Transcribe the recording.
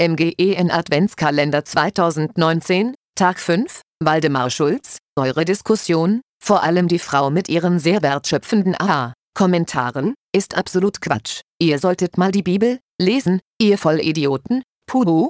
MGEN Adventskalender 2019, Tag 5, Waldemar Schulz, eure Diskussion, vor allem die Frau mit ihren sehr wertschöpfenden Aha-Kommentaren, ist absolut Quatsch. Ihr solltet mal die Bibel lesen, ihr Vollidioten. Puhu,